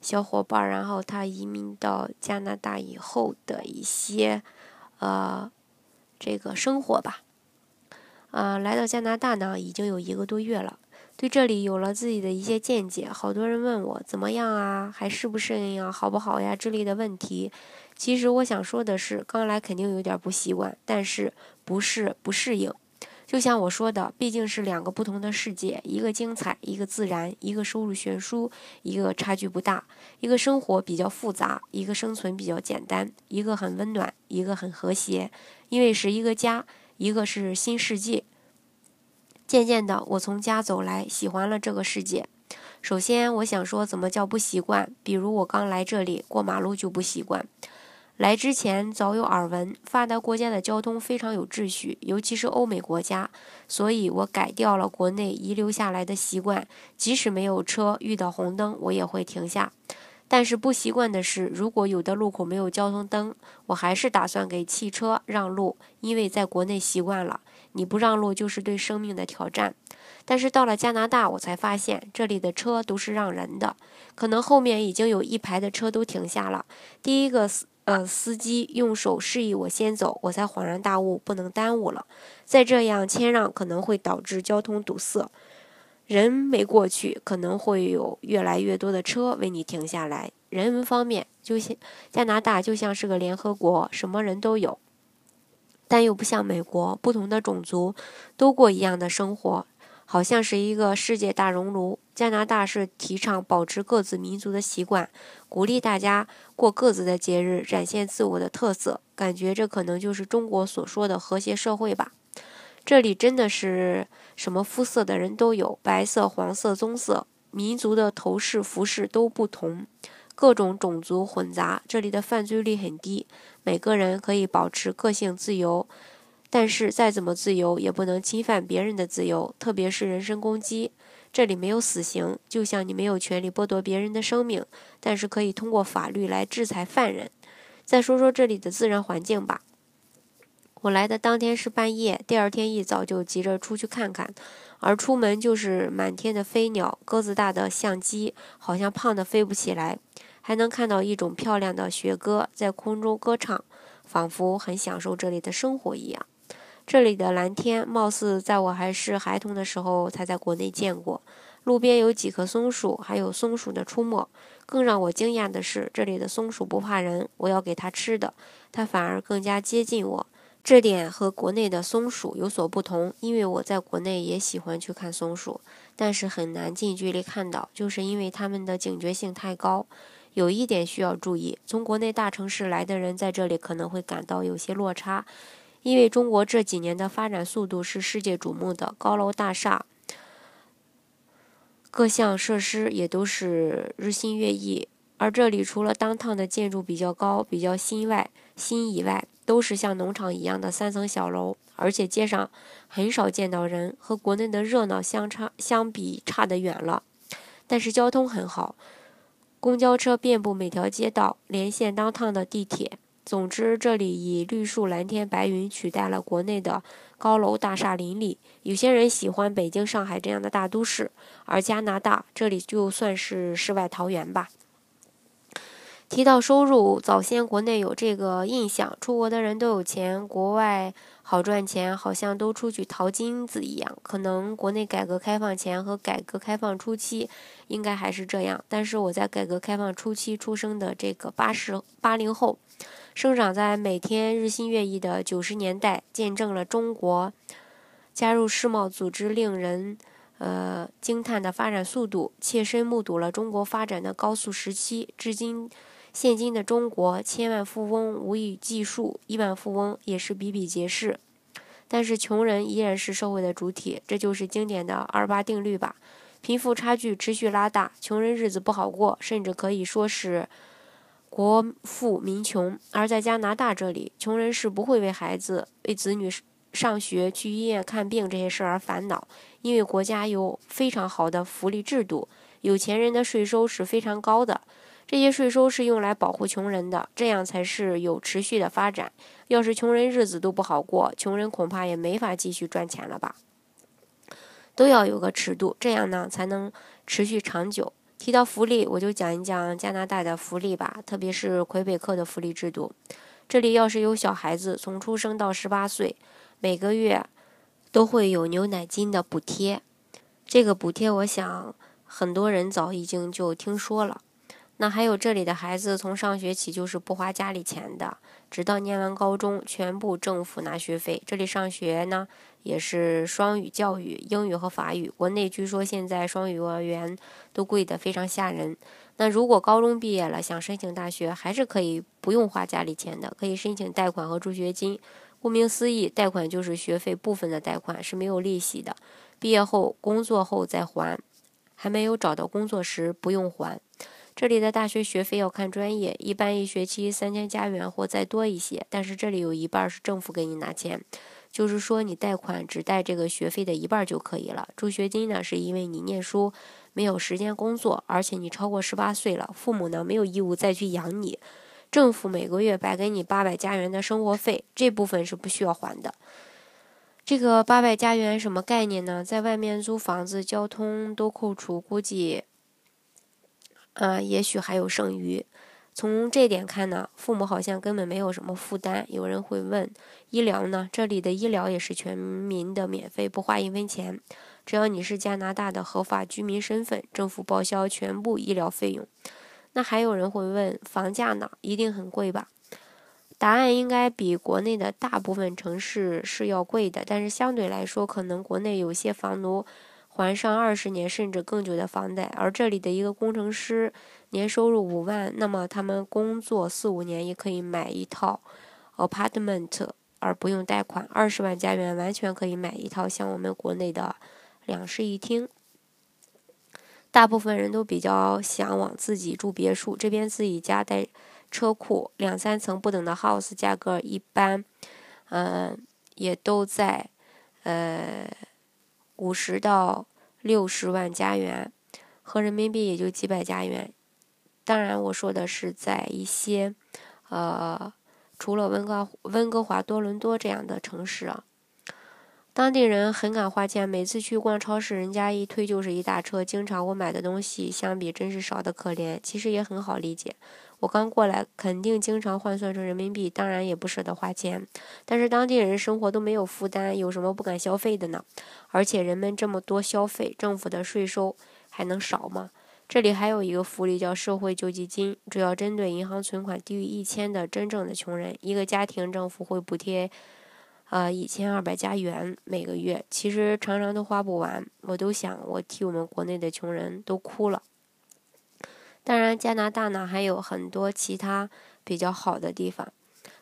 小伙伴，然后他移民到加拿大以后的一些，呃，这个生活吧。呃，来到加拿大呢，已经有一个多月了，对这里有了自己的一些见解。好多人问我怎么样啊，还适不适应啊，好不好呀之类的问题。其实我想说的是，刚来肯定有点不习惯，但是不是不适应。就像我说的，毕竟是两个不同的世界，一个精彩，一个自然；一个收入悬殊，一个差距不大；一个生活比较复杂，一个生存比较简单；一个很温暖，一个很和谐。因为是一个家，一个是新世界。渐渐的，我从家走来，喜欢了这个世界。首先，我想说，怎么叫不习惯？比如我刚来这里，过马路就不习惯。来之前早有耳闻，发达国家的交通非常有秩序，尤其是欧美国家，所以我改掉了国内遗留下来的习惯，即使没有车，遇到红灯我也会停下。但是不习惯的是，如果有的路口没有交通灯，我还是打算给汽车让路，因为在国内习惯了，你不让路就是对生命的挑战。但是到了加拿大，我才发现这里的车都是让人的，可能后面已经有一排的车都停下了，第一个呃，司机用手示意我先走，我才恍然大悟，不能耽误了。再这样谦让可能会导致交通堵塞，人没过去，可能会有越来越多的车为你停下来。人文方面，就像加拿大就像是个联合国，什么人都有，但又不像美国，不同的种族都过一样的生活。好像是一个世界大熔炉。加拿大是提倡保持各自民族的习惯，鼓励大家过各自的节日，展现自我的特色。感觉这可能就是中国所说的和谐社会吧。这里真的是什么肤色的人都有，白色、黄色、棕色，民族的头饰、服饰都不同，各种种族混杂。这里的犯罪率很低，每个人可以保持个性自由。但是再怎么自由，也不能侵犯别人的自由，特别是人身攻击。这里没有死刑，就像你没有权利剥夺别人的生命，但是可以通过法律来制裁犯人。再说说这里的自然环境吧。我来的当天是半夜，第二天一早就急着出去看看，而出门就是满天的飞鸟，鸽子大的像鸡，好像胖的飞不起来，还能看到一种漂亮的雪鸽在空中歌唱，仿佛很享受这里的生活一样。这里的蓝天，貌似在我还是孩童的时候才在国内见过。路边有几棵松树，还有松鼠的出没。更让我惊讶的是，这里的松鼠不怕人，我要给它吃的，它反而更加接近我。这点和国内的松鼠有所不同，因为我在国内也喜欢去看松鼠，但是很难近距离看到，就是因为它们的警觉性太高。有一点需要注意，从国内大城市来的人在这里可能会感到有些落差。因为中国这几年的发展速度是世界瞩目的，高楼大厦、各项设施也都是日新月异。而这里除了当趟的建筑比较高、比较新外新以外，都是像农场一样的三层小楼，而且街上很少见到人，和国内的热闹相差相比差得远了。但是交通很好，公交车遍布每条街道，连线当趟的地铁。总之，这里以绿树蓝天白云取代了国内的高楼大厦林立。有些人喜欢北京、上海这样的大都市，而加拿大这里就算是世外桃源吧。提到收入，早先国内有这个印象，出国的人都有钱，国外好赚钱，好像都出去淘金子一样。可能国内改革开放前和改革开放初期应该还是这样，但是我在改革开放初期出生的这个八十八零后。生长在每天日新月异的九十年代，见证了中国加入世贸组织令人呃惊叹的发展速度，切身目睹了中国发展的高速时期。至今，现今的中国，千万富翁无以计数，亿万富翁也是比比皆是。但是，穷人依然是社会的主体，这就是经典的二八定律吧？贫富差距持续拉大，穷人日子不好过，甚至可以说是。国富民穷，而在加拿大这里，穷人是不会为孩子、为子女上学、去医院看病这些事儿而烦恼，因为国家有非常好的福利制度，有钱人的税收是非常高的，这些税收是用来保护穷人的，这样才是有持续的发展。要是穷人日子都不好过，穷人恐怕也没法继续赚钱了吧？都要有个尺度，这样呢才能持续长久。提到福利，我就讲一讲加拿大的福利吧，特别是魁北克的福利制度。这里要是有小孩子，从出生到十八岁，每个月都会有牛奶金的补贴。这个补贴，我想很多人早已经就听说了。那还有这里的孩子，从上学起就是不花家里钱的，直到念完高中，全部政府拿学费。这里上学呢，也是双语教育，英语和法语。国内据说现在双语幼儿园都贵得非常吓人。那如果高中毕业了想申请大学，还是可以不用花家里钱的，可以申请贷款和助学金。顾名思义，贷款就是学费部分的贷款，是没有利息的。毕业后工作后再还，还没有找到工作时不用还。这里的大学学费要看专业，一般一学期三千加元或再多一些。但是这里有一半是政府给你拿钱，就是说你贷款只贷这个学费的一半就可以了。助学金呢，是因为你念书没有时间工作，而且你超过十八岁了，父母呢没有义务再去养你，政府每个月白给你八百加元的生活费，这部分是不需要还的。这个八百加元什么概念呢？在外面租房子，交通都扣除，估计。呃，也许还有剩余。从这点看呢，父母好像根本没有什么负担。有人会问，医疗呢？这里的医疗也是全民的免费，不花一分钱。只要你是加拿大的合法居民身份，政府报销全部医疗费用。那还有人会问，房价呢？一定很贵吧？答案应该比国内的大部分城市是要贵的，但是相对来说，可能国内有些房奴。还上二十年甚至更久的房贷，而这里的一个工程师年收入五万，那么他们工作四五年也可以买一套 apartment，而不用贷款。二十万加元完全可以买一套像我们国内的两室一厅。大部分人都比较向往自己住别墅，这边自己家带车库，两三层不等的 house，价格一般，嗯，也都在，呃。五十到六十万加元，合人民币也就几百加元。当然，我说的是在一些，呃，除了温哥温哥华、多伦多这样的城市啊，当地人很敢花钱。每次去逛超市，人家一推就是一大车。经常我买的东西相比真是少得可怜。其实也很好理解。我刚过来，肯定经常换算成人民币，当然也不舍得花钱。但是当地人生活都没有负担，有什么不敢消费的呢？而且人们这么多消费，政府的税收还能少吗？这里还有一个福利叫社会救济金，主要针对银行存款低于一千的真正的穷人。一个家庭政府会补贴，呃，一千二百加元每个月。其实常常都花不完，我都想我替我们国内的穷人都哭了。当然，加拿大呢还有很多其他比较好的地方，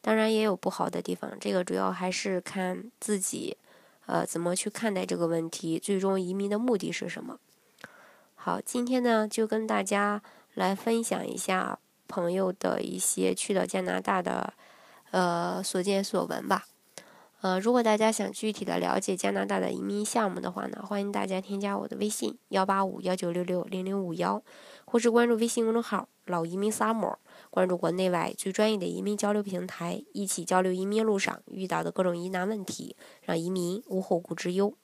当然也有不好的地方。这个主要还是看自己，呃，怎么去看待这个问题，最终移民的目的是什么。好，今天呢就跟大家来分享一下朋友的一些去到加拿大的，呃，所见所闻吧。呃，如果大家想具体的了解加拿大的移民项目的话呢，欢迎大家添加我的微信幺八五幺九六六零零五幺。或是关注微信公众号“老移民 summer”，关注国内外最专业的移民交流平台，一起交流移民路上遇到的各种疑难问题，让移民无后顾之忧。